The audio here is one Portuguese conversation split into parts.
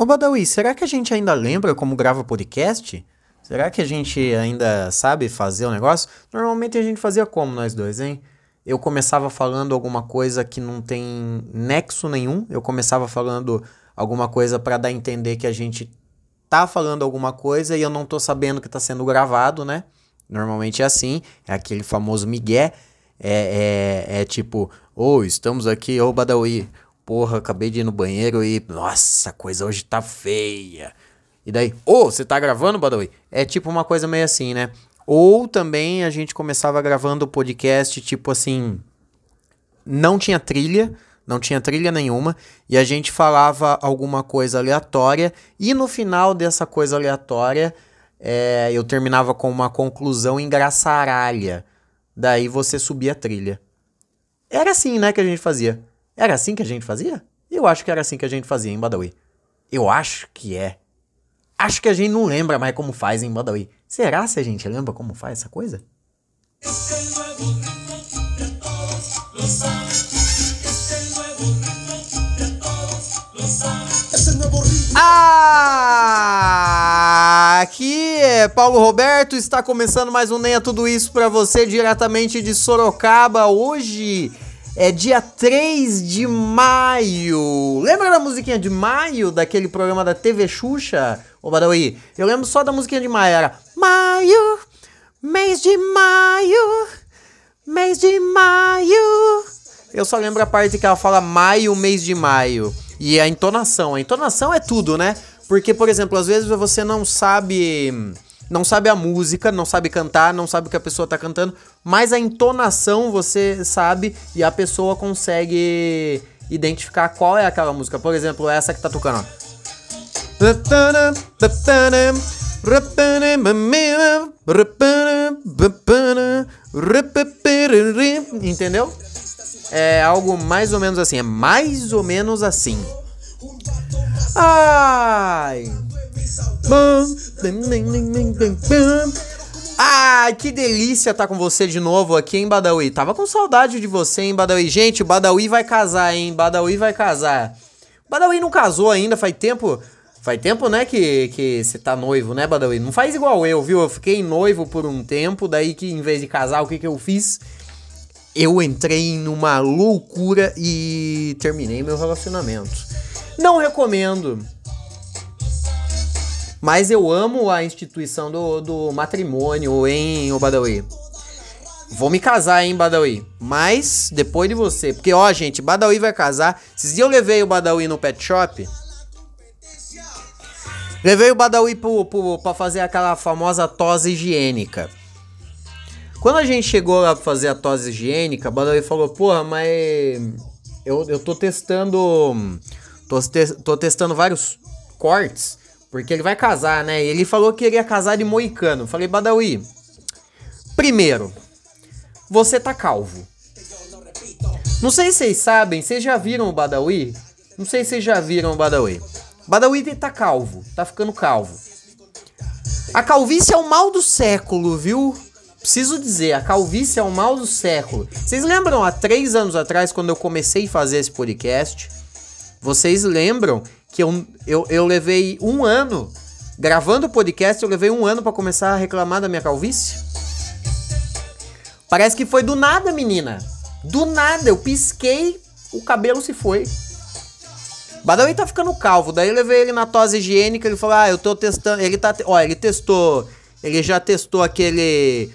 Ô Badawi, será que a gente ainda lembra como grava podcast? Será que a gente ainda sabe fazer o negócio? Normalmente a gente fazia como nós dois, hein? Eu começava falando alguma coisa que não tem nexo nenhum. Eu começava falando alguma coisa para dar a entender que a gente tá falando alguma coisa e eu não tô sabendo que tá sendo gravado, né? Normalmente é assim, é aquele famoso migué. É, é, é tipo, ô, oh, estamos aqui, ô oh, Badawi, porra, acabei de ir no banheiro e, nossa, a coisa hoje tá feia. E daí, ô, oh, você tá gravando, Badawi? É tipo uma coisa meio assim, né? Ou também a gente começava gravando o podcast, tipo assim, não tinha trilha, não tinha trilha nenhuma, e a gente falava alguma coisa aleatória, e no final dessa coisa aleatória, é, eu terminava com uma conclusão engraçaralha. Daí você subia a trilha. Era assim, né, que a gente fazia. Era assim que a gente fazia? Eu acho que era assim que a gente fazia em Badawi. Eu acho que é. Acho que a gente não lembra mais como faz em Badawi. Será se a gente lembra como faz essa coisa? Ah, aqui é Paulo Roberto, está começando mais um Nem é Tudo Isso para você diretamente de Sorocaba. Hoje é dia 3 de maio. Lembra da musiquinha de maio daquele programa da TV Xuxa? Ô Badawi, eu lembro só da musiquinha de maio, era Maio, mês de maio, mês de maio. Eu só lembro a parte que ela fala maio, mês de maio. E a entonação, a entonação é tudo, né? Porque, por exemplo, às vezes você não sabe não sabe a música, não sabe cantar, não sabe o que a pessoa tá cantando, mas a entonação você sabe e a pessoa consegue identificar qual é aquela música. Por exemplo, essa que tá tocando, ó. Entendeu? É algo mais ou menos assim, é mais ou menos assim. Ai. Ai, que delícia estar tá com você de novo aqui em Badawi. Tava com saudade de você em Badawi. Gente, o Badawi vai casar, hein? Badawi vai casar. Badawi não casou ainda, faz tempo. Faz tempo, né, que, que você tá noivo, né, Badawi? Não faz igual eu, viu? Eu fiquei noivo por um tempo, daí que em vez de casar, o que que eu fiz? Eu entrei numa loucura e terminei meu relacionamento. Não recomendo. Mas eu amo a instituição do, do matrimônio em Badawi. Vou me casar, hein, Badawi. Mas depois de você. Porque, ó, gente, Badawi vai casar. Esses dias eu levei o Badawi no pet shop. Levei o Badawi pro, pro, pra fazer aquela famosa tosse higiênica. Quando a gente chegou lá pra fazer a tosse higiênica, o Badawi falou: Porra, mas. Eu, eu tô testando. Tô, te, tô testando vários cortes. Porque ele vai casar, né? Ele falou que iria casar de moicano. Falei, Badawi, primeiro, você tá calvo. Não sei se vocês sabem, vocês já viram o Badawi? Não sei se vocês já viram o Badawi. Badawi tá calvo, tá ficando calvo. A calvície é o mal do século, viu? Preciso dizer, a calvície é o mal do século. Vocês lembram há três anos atrás, quando eu comecei a fazer esse podcast? Vocês lembram que eu, eu, eu levei um ano gravando o podcast, eu levei um ano para começar a reclamar da minha calvície. Parece que foi do nada, menina. Do nada, eu pisquei, o cabelo se foi. Badawi tá ficando calvo, daí eu levei ele na tosse higiênica, ele falou: "Ah, eu tô testando, ele tá, ó, ele testou, ele já testou aquele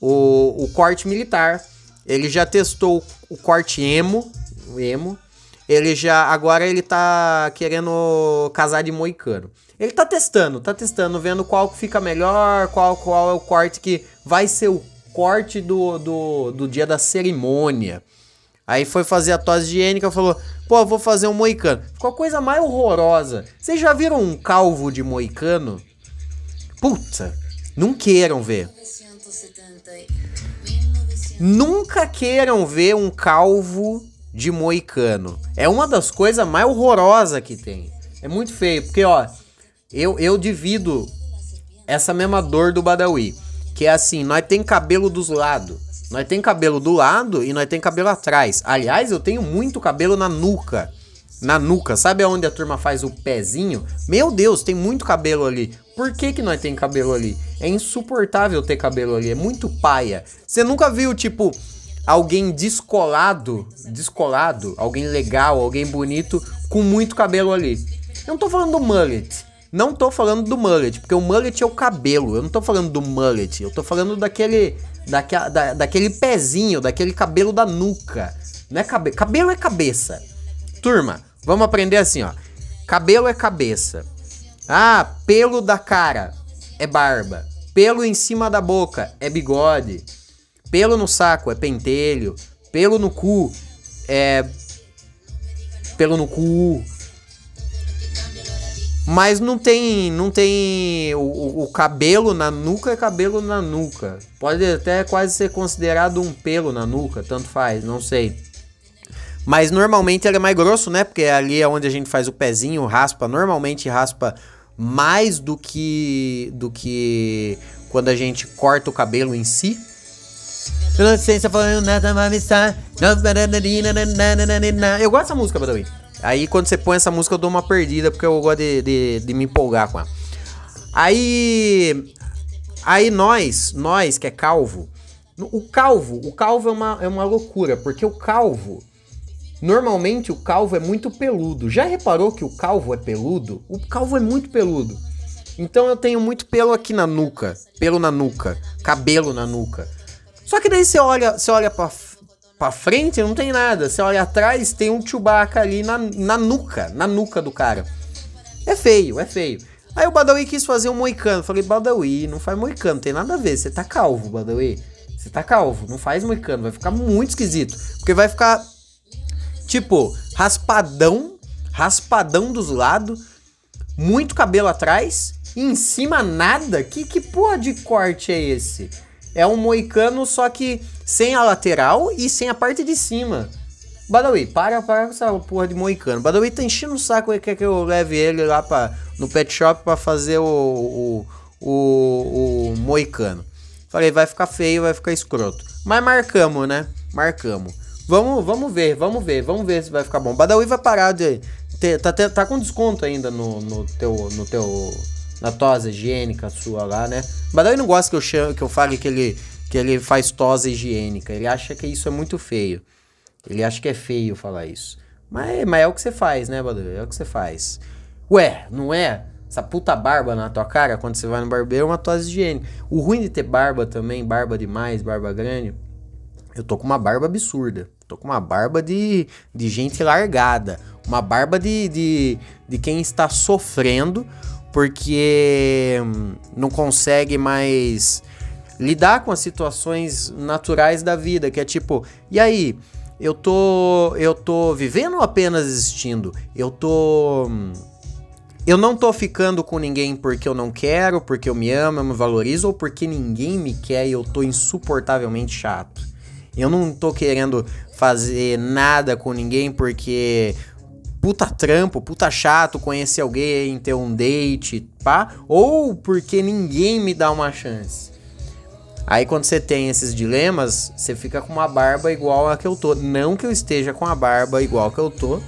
o, o corte militar, ele já testou o corte emo, o emo, ele já. Agora ele tá querendo casar de moicano. Ele tá testando, tá testando, vendo qual que fica melhor, qual, qual é o corte que vai ser o corte do, do, do dia da cerimônia. Aí foi fazer a tosse higiênica falou: pô, vou fazer um moicano. Ficou a coisa mais horrorosa. Vocês já viram um calvo de moicano? Puta, não queiram ver. Nunca queiram ver um calvo de moicano. É uma das coisas mais horrorosas que tem. É muito feio, porque ó, eu, eu divido essa mesma dor do Badawi. Que é assim, nós tem cabelo dos lados. Nós tem cabelo do lado e nós tem cabelo atrás. Aliás, eu tenho muito cabelo na nuca. na nuca. Sabe aonde a turma faz o pezinho? Meu Deus, tem muito cabelo ali. Por que que nós tem cabelo ali? É insuportável ter cabelo ali, é muito paia. Você nunca viu, tipo, alguém descolado, descolado, alguém legal, alguém bonito com muito cabelo ali. Eu não tô falando do mullet. Não tô falando do mullet, porque o mullet é o cabelo. Eu não tô falando do mullet. Eu tô falando daquele. Daque, da, daquele pezinho, daquele cabelo da nuca. Não é cabe, cabelo é cabeça. Turma, vamos aprender assim, ó. Cabelo é cabeça. Ah, pelo da cara é barba. Pelo em cima da boca é bigode. Pelo no saco é pentelho. Pelo no cu é. Pelo no cu. Mas não tem. Não tem. O, o, cabelo na nuca é cabelo na nuca. Pode até quase ser considerado um pelo na nuca, tanto faz, não sei. Mas normalmente ele é mais grosso, né? Porque ali é onde a gente faz o pezinho, raspa. Normalmente raspa mais do que. do que quando a gente corta o cabelo em si. Eu gosto dessa música, Badawi. Aí quando você põe essa música eu dou uma perdida porque eu gosto de, de, de me empolgar com ela. Aí. Aí nós, nós que é calvo. O calvo, o calvo é uma, é uma loucura, porque o calvo. Normalmente o calvo é muito peludo. Já reparou que o calvo é peludo? O calvo é muito peludo. Então eu tenho muito pelo aqui na nuca, pelo na nuca, cabelo na nuca. Só que daí você olha, você olha pra, pra frente, não tem nada. Você olha atrás, tem um Chewbacca ali na, na nuca, na nuca do cara. É feio, é feio. Aí o Badawi quis fazer um moicano. Falei, Badawi, não faz moicano, tem nada a ver. Você tá calvo, Badawi. Você tá calvo, não faz moicano, vai ficar muito esquisito. Porque vai ficar, tipo, raspadão, raspadão dos lados, muito cabelo atrás, e em cima nada. Que, que porra de corte é esse? É um moicano, só que sem a lateral e sem a parte de cima. Badawi, para, para com essa porra de moicano. Badawi tá enchendo o saco e quer que eu leve ele lá pra, no pet shop para fazer o, o, o, o moicano. Falei, vai ficar feio, vai ficar escroto. Mas marcamos, né? Marcamos. Vamos, vamos ver, vamos ver, vamos ver se vai ficar bom. Badawi vai parar de. Ter, tá, tá com desconto ainda no, no teu. No teu na tosa higiênica sua lá, né? Badawi não gosta que eu, chame, que eu fale que ele, que ele faz tosa higiênica. Ele acha que isso é muito feio. Ele acha que é feio falar isso. Mas, mas é o que você faz, né, Badawi? É o que você faz. Ué, não é? Essa puta barba na tua cara quando você vai no barbeiro é uma tosa higiênica. O ruim de ter barba também, barba demais, barba grande. Eu tô com uma barba absurda. Tô com uma barba de, de gente largada. Uma barba de, de, de quem está sofrendo porque hum, não consegue mais lidar com as situações naturais da vida, que é tipo, e aí, eu tô eu tô vivendo ou apenas existindo? Eu tô hum, eu não tô ficando com ninguém porque eu não quero, porque eu me amo, eu me valorizo ou porque ninguém me quer e eu tô insuportavelmente chato. Eu não tô querendo fazer nada com ninguém porque puta trampo, puta chato conhecer alguém, ter um date, pá, ou porque ninguém me dá uma chance. Aí quando você tem esses dilemas, você fica com uma barba igual a que eu tô. Não que eu esteja com a barba igual que eu tô,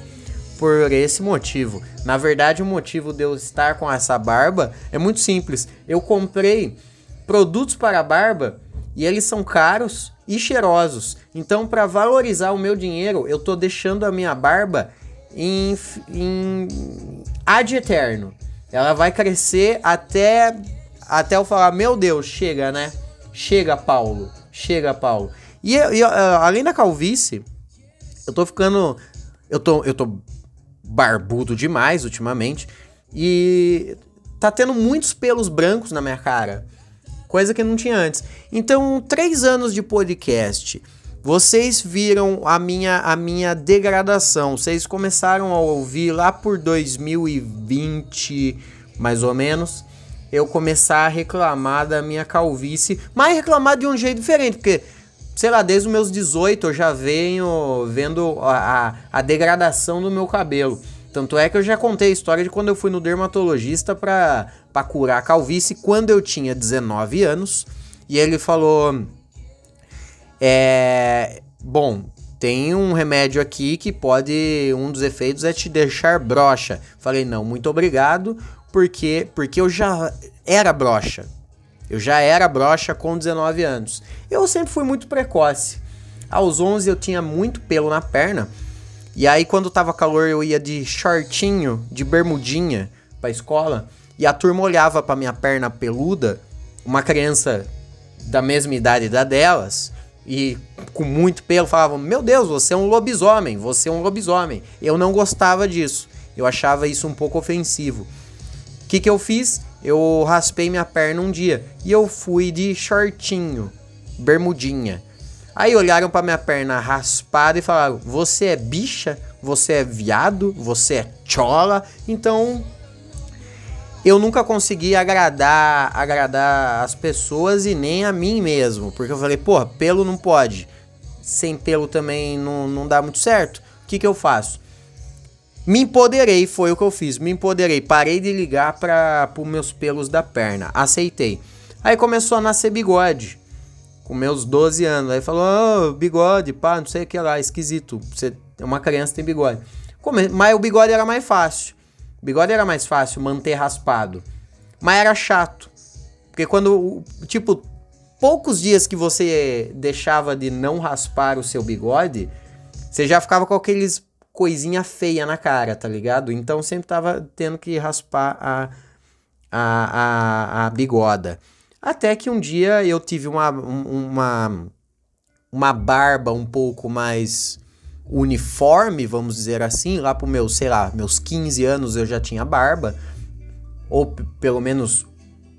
por esse motivo. Na verdade, o motivo de eu estar com essa barba é muito simples. Eu comprei produtos para barba e eles são caros e cheirosos. Então, para valorizar o meu dinheiro, eu tô deixando a minha barba em, em ad eterno. Ela vai crescer até até eu falar, meu Deus, chega, né? Chega, Paulo. Chega, Paulo. E, e uh, além da calvície, eu tô ficando eu tô eu tô barbudo demais ultimamente e tá tendo muitos pelos brancos na minha cara, coisa que não tinha antes. Então, três anos de podcast vocês viram a minha, a minha degradação. Vocês começaram a ouvir lá por 2020, mais ou menos, eu começar a reclamar da minha calvície, mas reclamar de um jeito diferente, porque, sei lá, desde os meus 18 eu já venho vendo a, a, a degradação do meu cabelo. Tanto é que eu já contei a história de quando eu fui no dermatologista para curar a calvície quando eu tinha 19 anos. E ele falou: é. Bom, tem um remédio aqui que pode. Um dos efeitos é te deixar broxa. Falei, não, muito obrigado, porque, porque eu já era broxa. Eu já era broxa com 19 anos. Eu sempre fui muito precoce. Aos 11 eu tinha muito pelo na perna. E aí quando tava calor eu ia de shortinho, de bermudinha pra escola. E a turma olhava pra minha perna peluda, uma criança da mesma idade da delas, e com muito pelo, falavam: Meu Deus, você é um lobisomem, você é um lobisomem. Eu não gostava disso, eu achava isso um pouco ofensivo. O que, que eu fiz? Eu raspei minha perna um dia e eu fui de shortinho, bermudinha. Aí olharam para minha perna raspada e falaram: Você é bicha? Você é viado? Você é chola? Então eu nunca consegui agradar, agradar as pessoas e nem a mim mesmo. Porque eu falei, porra, pelo não pode. Sem pelo também não, não dá muito certo. O que, que eu faço? Me empoderei, foi o que eu fiz. Me empoderei. Parei de ligar para os meus pelos da perna. Aceitei. Aí começou a nascer bigode. Com meus 12 anos. Aí falou, oh, bigode, pá, não sei o que lá, esquisito. Você é uma criança tem bigode. Mas o bigode era mais fácil. Bigode era mais fácil manter raspado. Mas era chato. Porque quando, tipo, poucos dias que você deixava de não raspar o seu bigode, você já ficava com aqueles coisinha feia na cara, tá ligado? Então sempre tava tendo que raspar a, a, a, a bigoda. Até que um dia eu tive uma, uma, uma barba um pouco mais uniforme, vamos dizer assim, lá pro meus, sei lá, meus 15 anos eu já tinha barba, ou pelo menos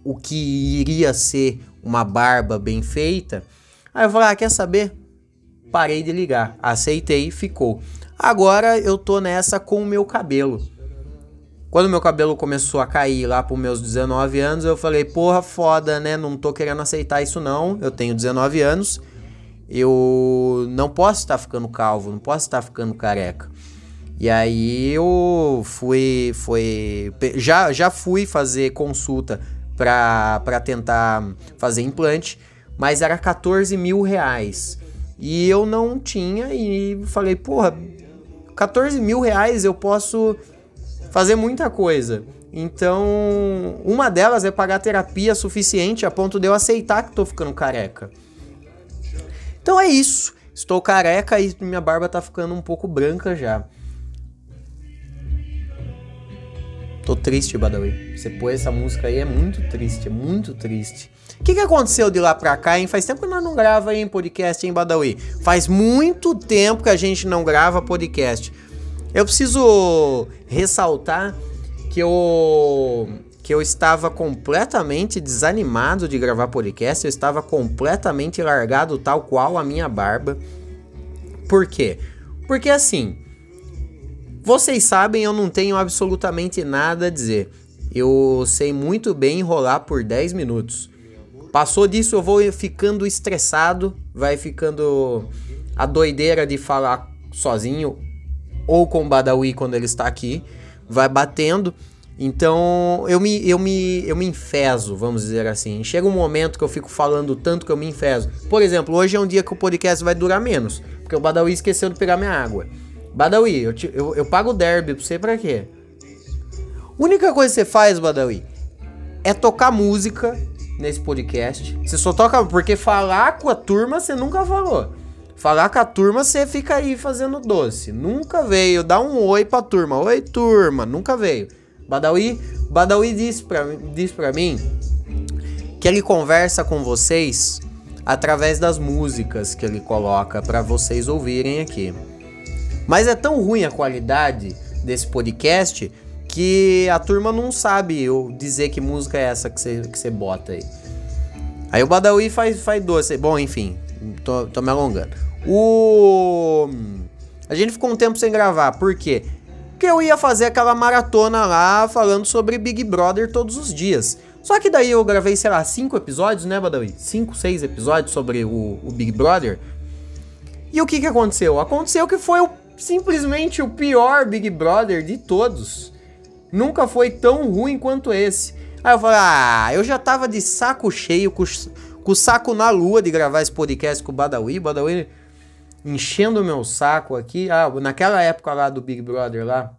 o que iria ser uma barba bem feita. Aí eu falei, ah, quer saber? Parei de ligar, aceitei, ficou. Agora eu tô nessa com o meu cabelo. Quando meu cabelo começou a cair lá pros meus 19 anos, eu falei, porra, foda, né? Não tô querendo aceitar isso não. Eu tenho 19 anos eu não posso estar ficando calvo, não posso estar ficando careca. E aí eu fui, foi, já, já fui fazer consulta para tentar fazer implante, mas era 14 mil reais. E eu não tinha e falei, porra, 14 mil reais eu posso fazer muita coisa. Então, uma delas é pagar terapia suficiente a ponto de eu aceitar que tô ficando careca. Então é isso. Estou careca e minha barba tá ficando um pouco branca já. Tô triste, Badawi. Você pôs essa música aí, é muito triste, é muito triste. O que, que aconteceu de lá pra cá, hein? Faz tempo que nós não grava em podcast, hein, Badawi? Faz muito tempo que a gente não grava podcast. Eu preciso ressaltar que eu que eu estava completamente desanimado de gravar podcast, eu estava completamente largado tal qual a minha barba. Por quê? Porque assim, vocês sabem, eu não tenho absolutamente nada a dizer. Eu sei muito bem enrolar por 10 minutos. Passou disso, eu vou ficando estressado, vai ficando a doideira de falar sozinho ou com o Badawi quando ele está aqui, vai batendo então eu me, eu, me, eu me enfeso, vamos dizer assim. Chega um momento que eu fico falando tanto que eu me enfeso. Por exemplo, hoje é um dia que o podcast vai durar menos, porque o Badawi esqueceu de pegar minha água. Badawi, eu, te, eu, eu pago o derby pra você pra quê? única coisa que você faz, Badawi, é tocar música nesse podcast. Você só toca. Porque falar com a turma você nunca falou. Falar com a turma você fica aí fazendo doce. Nunca veio dar um oi pra turma. Oi, turma. Nunca veio. Badawi, Badawi disse pra, disse pra mim que ele conversa com vocês através das músicas que ele coloca para vocês ouvirem aqui. Mas é tão ruim a qualidade desse podcast que a turma não sabe eu dizer que música é essa que você que bota aí. Aí o Badawi faz, faz doce. Bom, enfim, tô, tô me alongando. O. A gente ficou um tempo sem gravar, por quê? Eu ia fazer aquela maratona lá falando sobre Big Brother todos os dias. Só que daí eu gravei, sei lá, cinco episódios, né, Badawi? Cinco, seis episódios sobre o, o Big Brother. E o que que aconteceu? Aconteceu que foi o, simplesmente o pior Big Brother de todos. Nunca foi tão ruim quanto esse. Aí eu falei, ah, eu já tava de saco cheio, com, com o saco na lua de gravar esse podcast com o Badawi. Badawi enchendo o meu saco aqui. Ah, naquela época lá do Big Brother lá,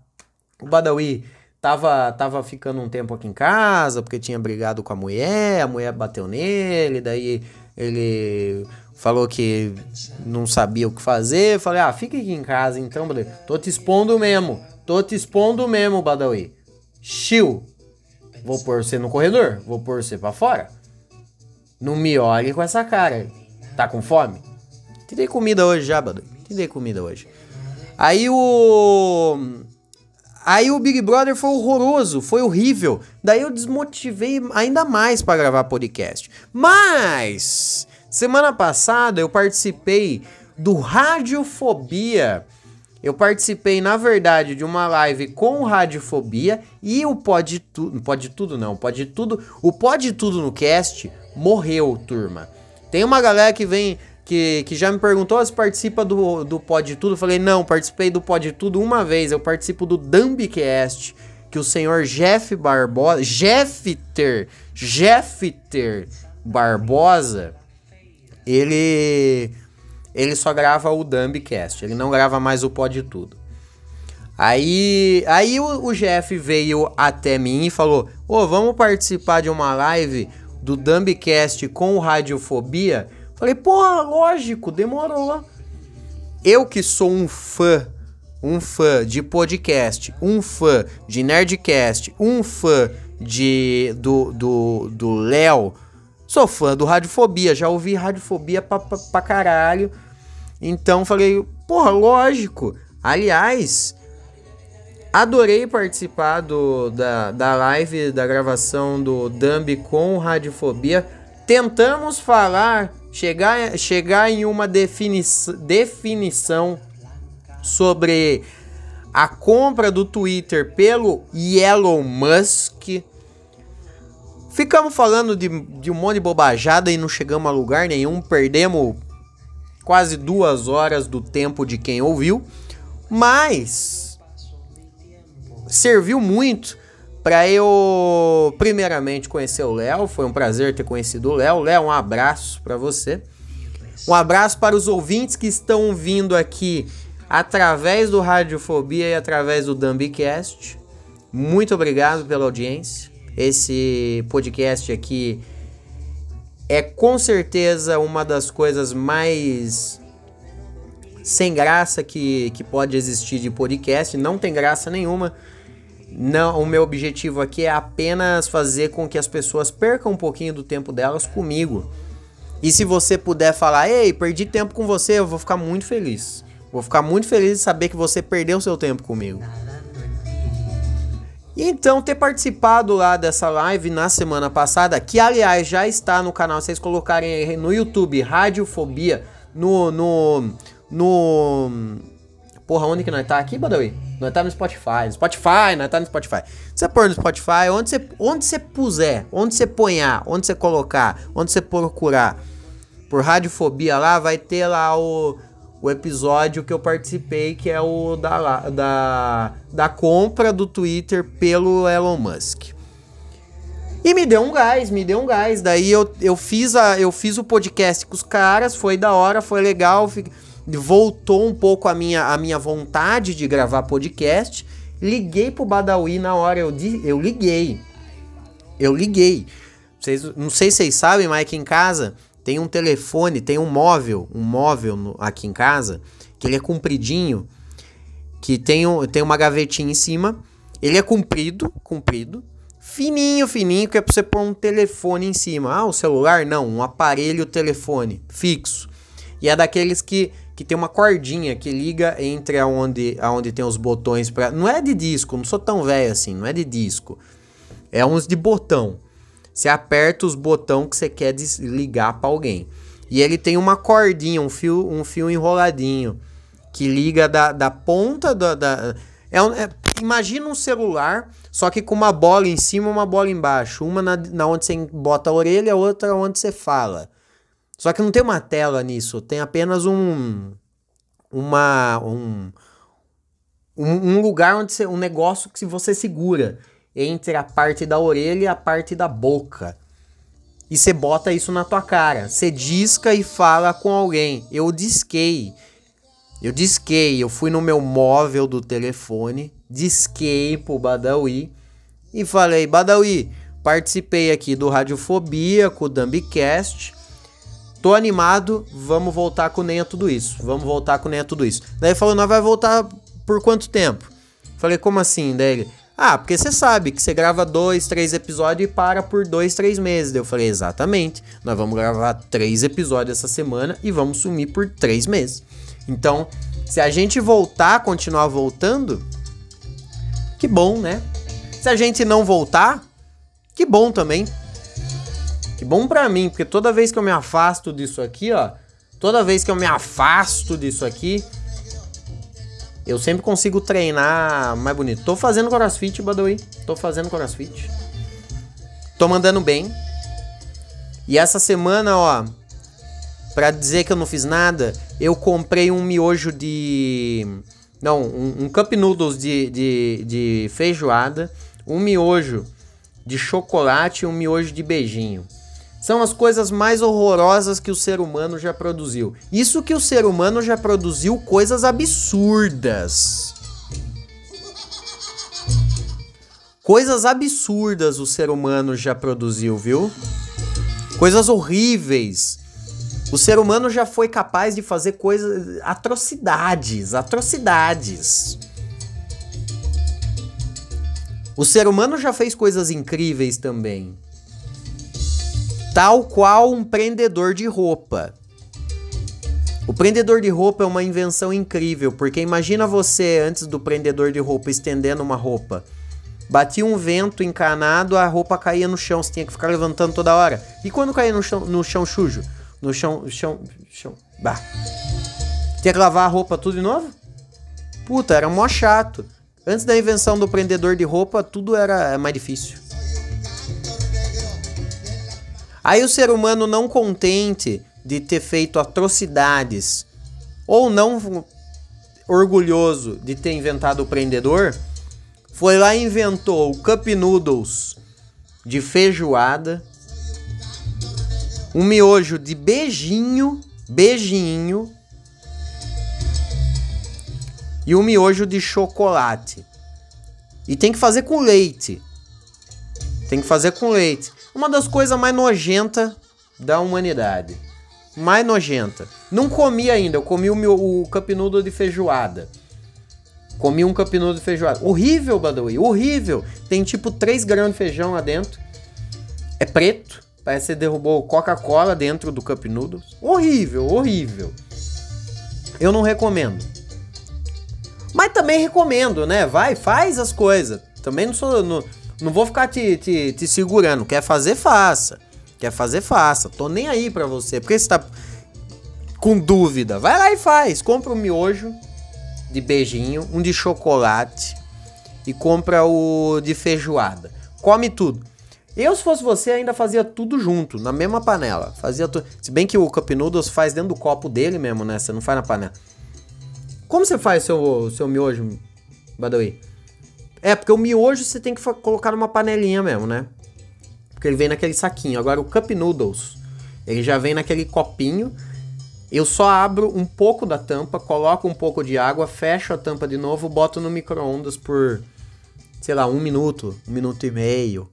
o Badawi tava, tava ficando um tempo aqui em casa, porque tinha brigado com a mulher, a mulher bateu nele, daí ele falou que não sabia o que fazer. Falei, ah, fica aqui em casa então, Badawi. Tô te expondo mesmo. Tô te expondo mesmo, Badawi. Chill. Vou pôr você no corredor, vou pôr você pra fora. Não me olhe com essa cara. Tá com fome? Te dei comida hoje já, Badawi. Te dei comida hoje. Aí o. Aí o Big Brother foi horroroso, foi horrível. Daí eu desmotivei ainda mais para gravar podcast. Mas semana passada eu participei do Radiofobia. Eu participei, na verdade, de uma live com Radiofobia e o Pode Tudo. Pode Tudo não, Pode Tudo. O Pode Tudo no cast morreu, turma. Tem uma galera que vem que, que já me perguntou se participa do, do Pode Tudo. Eu falei, não, participei do Pode Tudo uma vez. Eu participo do Dumbcast, que o senhor Jeff Barbosa, Jeffter, Jeffter Barbosa, ele ele só grava o Dumbcast, ele não grava mais o Pode Tudo. Aí, aí o, o Jeff veio até mim e falou: Ô, oh, vamos participar de uma live do Dumbcast com o Radiofobia Falei, porra, lógico, demorou. Eu que sou um fã, um fã de podcast, um fã de Nerdcast, um fã de do do do Léo, sou fã do Radiofobia, já ouvi Radiofobia pra, pra, pra caralho. Então falei, porra, lógico. Aliás, adorei participar do, da, da live, da gravação do Dumb com Radiofobia. Tentamos falar chegar, chegar em uma defini definição sobre a compra do Twitter pelo Elon Musk. Ficamos falando de, de um monte de bobajada e não chegamos a lugar nenhum. Perdemos quase duas horas do tempo de quem ouviu. Mas serviu muito para eu, primeiramente, conhecer o Léo. Foi um prazer ter conhecido o Léo. Léo, um abraço para você. Um abraço para os ouvintes que estão vindo aqui através do Radiofobia e através do Dumbcast. Muito obrigado pela audiência. Esse podcast aqui é com certeza uma das coisas mais sem graça que, que pode existir de podcast. Não tem graça nenhuma não, o meu objetivo aqui é apenas fazer com que as pessoas percam um pouquinho do tempo delas comigo. E se você puder falar, ei, perdi tempo com você, eu vou ficar muito feliz. Vou ficar muito feliz de saber que você perdeu seu tempo comigo. E então ter participado lá dessa live na semana passada, que aliás já está no canal, vocês colocarem aí no YouTube Radiofobia, no no no Porra, onde que nós tá aqui, Badawi? Nós tá no Spotify. No Spotify, nós tá no Spotify. Você pôr no Spotify, onde você, onde você puser, onde você ponhar, onde você colocar, onde você procurar por Radiofobia lá, vai ter lá o, o episódio que eu participei, que é o da, da, da compra do Twitter pelo Elon Musk. E me deu um gás, me deu um gás. Daí eu, eu, fiz, a, eu fiz o podcast com os caras, foi da hora, foi legal. Fiquei voltou um pouco a minha, a minha vontade de gravar podcast. Liguei pro Badawi na hora, eu, eu liguei. Eu liguei. Vocês, não sei se vocês sabem, mas aqui em casa tem um telefone, tem um móvel, um móvel no, aqui em casa, que ele é compridinho, que tem, um, tem uma gavetinha em cima. Ele é comprido, comprido, fininho, fininho, que é pra você pôr um telefone em cima. Ah, o celular? Não, um aparelho telefone fixo. E é daqueles que que tem uma cordinha que liga entre aonde, aonde tem os botões para Não é de disco, não sou tão velho assim, não é de disco. É uns de botão. Você aperta os botões que você quer ligar para alguém. E ele tem uma cordinha, um fio, um fio enroladinho que liga da, da ponta da. da é, é, imagina um celular, só que com uma bola em cima e uma bola embaixo. Uma na, na onde você bota a orelha, a outra onde você fala. Só que não tem uma tela nisso, tem apenas um uma um, um lugar onde você, um negócio que você segura entre a parte da orelha e a parte da boca. E você bota isso na tua cara. Você disca e fala com alguém. Eu disquei. Eu disquei, eu fui no meu móvel do telefone, disquei pro Badawi e falei: Badawi, participei aqui do Radiofobia com o Dumbcast. Tô animado, vamos voltar com nem a tudo isso. Vamos voltar com nem a tudo isso. Daí falou: Nós vai voltar por quanto tempo? Falei: Como assim? Daí ele: Ah, porque você sabe que você grava dois, três episódios e para por dois, três meses. Daí eu falei: Exatamente. Nós vamos gravar três episódios essa semana e vamos sumir por três meses. Então, se a gente voltar, continuar voltando, que bom, né? Se a gente não voltar, que bom também. Que bom pra mim, porque toda vez que eu me afasto disso aqui, ó, toda vez que eu me afasto disso aqui, eu sempre consigo treinar mais bonito. Tô fazendo crossfit, Badawi. Tô fazendo crossfit. Tô mandando bem. E essa semana, ó, Pra dizer que eu não fiz nada, eu comprei um miojo de. Não, um, um cup noodles de, de, de feijoada, um miojo de chocolate e um miojo de beijinho. São as coisas mais horrorosas que o ser humano já produziu. Isso que o ser humano já produziu coisas absurdas. Coisas absurdas o ser humano já produziu, viu? Coisas horríveis. O ser humano já foi capaz de fazer coisas, atrocidades, atrocidades. O ser humano já fez coisas incríveis também. Tal qual um prendedor de roupa. O prendedor de roupa é uma invenção incrível, porque imagina você antes do prendedor de roupa estendendo uma roupa. Batia um vento encanado, a roupa caía no chão, você tinha que ficar levantando toda hora. E quando caía no chão, no chão sujo? no chão, chão, chão, bah. Tinha que lavar a roupa tudo de novo? Puta, era mó chato. Antes da invenção do prendedor de roupa, tudo era mais difícil. Aí o ser humano não contente de ter feito atrocidades ou não orgulhoso de ter inventado o prendedor, foi lá e inventou o cup noodles de feijoada um miojo de beijinho, beijinho e um miojo de chocolate. E tem que fazer com leite. Tem que fazer com leite. Uma das coisas mais nojentas da humanidade. Mais nojenta. Não comi ainda, eu comi o, meu, o cup noodle de feijoada. Comi um cup noodle de feijoada. Horrível, Badawi, horrível. Tem tipo 3 gramas de feijão lá dentro. É preto. Parece que você derrubou Coca-Cola dentro do Cup Noodles. Horrível, horrível. Eu não recomendo. Mas também recomendo, né? Vai, faz as coisas. Também não sou. Não, não vou ficar te, te, te segurando. Quer fazer, faça. Quer fazer, faça. Tô nem aí pra você. Porque você tá com dúvida. Vai lá e faz. Compra um miojo de beijinho, um de chocolate e compra o de feijoada. Come tudo. Eu, se fosse você, ainda fazia tudo junto, na mesma panela. Fazia tudo. Se bem que o Cup Noodles faz dentro do copo dele mesmo, né? Você não faz na panela. Como você faz seu, seu miojo, Badawi? É, porque o miojo você tem que colocar numa panelinha mesmo, né? Porque ele vem naquele saquinho. Agora o Cup Noodles, ele já vem naquele copinho. Eu só abro um pouco da tampa, coloco um pouco de água, fecho a tampa de novo, boto no micro-ondas por, sei lá, um minuto, um minuto e meio.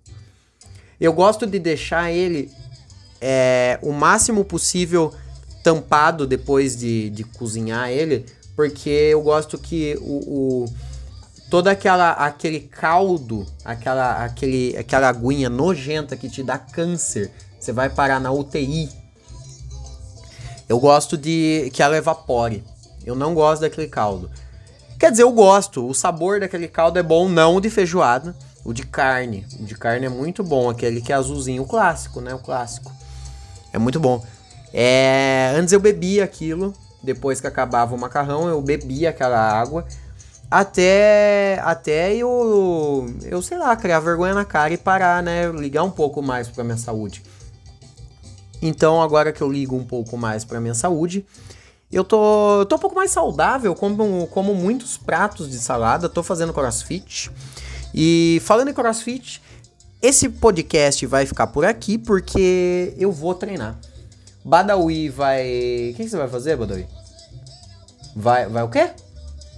Eu gosto de deixar ele é, o máximo possível tampado depois de, de cozinhar ele, porque eu gosto que o, o toda aquela aquele caldo, aquela aquele aquela aguinha nojenta que te dá câncer, você vai parar na UTI. Eu gosto de que ela evapore. Eu não gosto daquele caldo. Quer dizer, eu gosto. O sabor daquele caldo é bom, não de feijoada. O de carne. O de carne é muito bom. Aquele que é azulzinho, o clássico, né? O clássico. É muito bom. É... Antes eu bebia aquilo. Depois que acabava o macarrão, eu bebia aquela água. Até, até eu, eu, sei lá, criar vergonha na cara e parar, né? Ligar um pouco mais pra minha saúde. Então, agora que eu ligo um pouco mais pra minha saúde, eu tô, eu tô um pouco mais saudável, como, como muitos pratos de salada, tô fazendo crossfit. E falando em crossfit, esse podcast vai ficar por aqui porque eu vou treinar. Badawi vai. O que, você vai fazer, Badawi? Vai, vai o quê?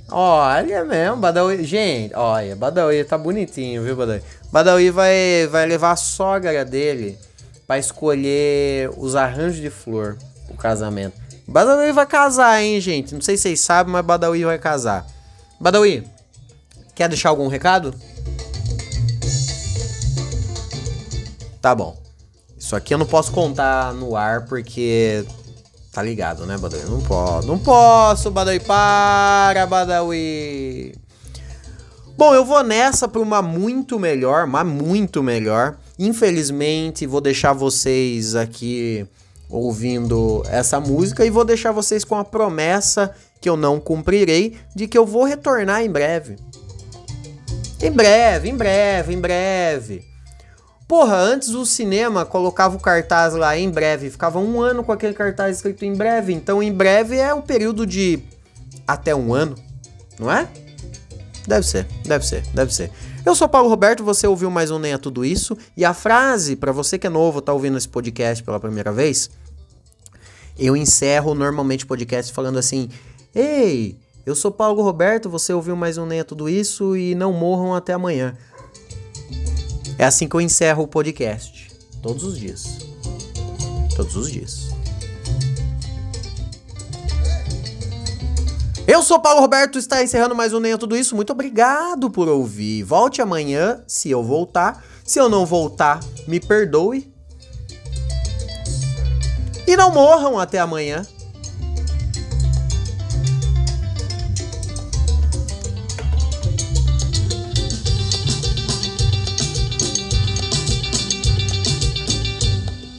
Olha mesmo, Badawi. Gente, olha, Badawi tá bonitinho, viu, Badawi? Badawi vai, vai levar a sogra dele para escolher os arranjos de flor pro casamento. Badawi vai casar, hein, gente? Não sei se vocês sabem, mas Badawi vai casar. Badawi, quer deixar algum recado? Tá bom. Isso aqui eu não posso contar no ar porque Tá ligado, né, Badawi? Não posso. Não posso, Badawi. Para, Badawi. Bom, eu vou nessa pra uma muito melhor, mas muito melhor. Infelizmente, vou deixar vocês aqui ouvindo essa música e vou deixar vocês com a promessa que eu não cumprirei de que eu vou retornar em breve. Em breve, em breve, em breve. Porra, antes o cinema colocava o cartaz lá em breve, ficava um ano com aquele cartaz escrito em breve. Então, em breve é um período de até um ano, não é? Deve ser, deve ser, deve ser. Eu sou Paulo Roberto, você ouviu mais um Nem a Tudo Isso. E a frase, para você que é novo, tá ouvindo esse podcast pela primeira vez, eu encerro normalmente o podcast falando assim: Ei, eu sou Paulo Roberto, você ouviu mais um Nem a Tudo Isso e não morram até amanhã. É assim que eu encerro o podcast. Todos os dias. Todos os dias. Eu sou Paulo Roberto, está encerrando mais um Nem Tudo Isso. Muito obrigado por ouvir. Volte amanhã, se eu voltar. Se eu não voltar, me perdoe. E não morram até amanhã.